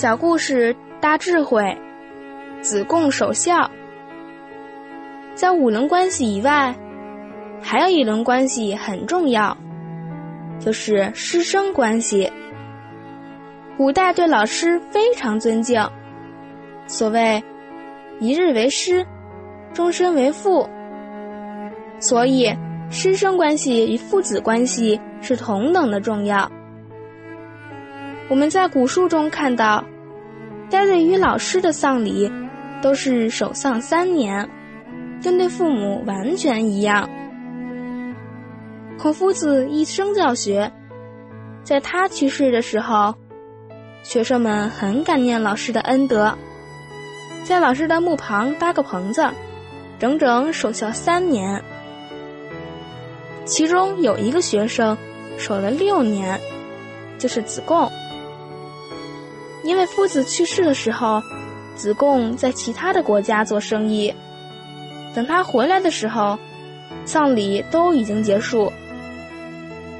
小故事大智慧，子贡守孝。在五伦关系以外，还有一伦关系很重要，就是师生关系。古代对老师非常尊敬，所谓“一日为师，终身为父”，所以师生关系与父子关系是同等的重要。我们在古书中看到，该对于老师的丧礼，都是守丧三年，跟对父母完全一样。孔夫子一生教学，在他去世的时候，学生们很感念老师的恩德，在老师的墓旁搭个棚子，整整守孝三年。其中有一个学生守了六年，就是子贡。因为夫子去世的时候，子贡在其他的国家做生意。等他回来的时候，丧礼都已经结束。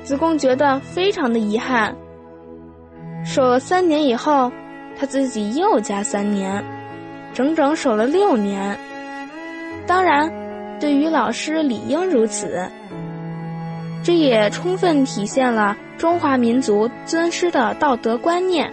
子贡觉得非常的遗憾。守了三年以后，他自己又加三年，整整守了六年。当然，对于老师理应如此。这也充分体现了中华民族尊师的道德观念。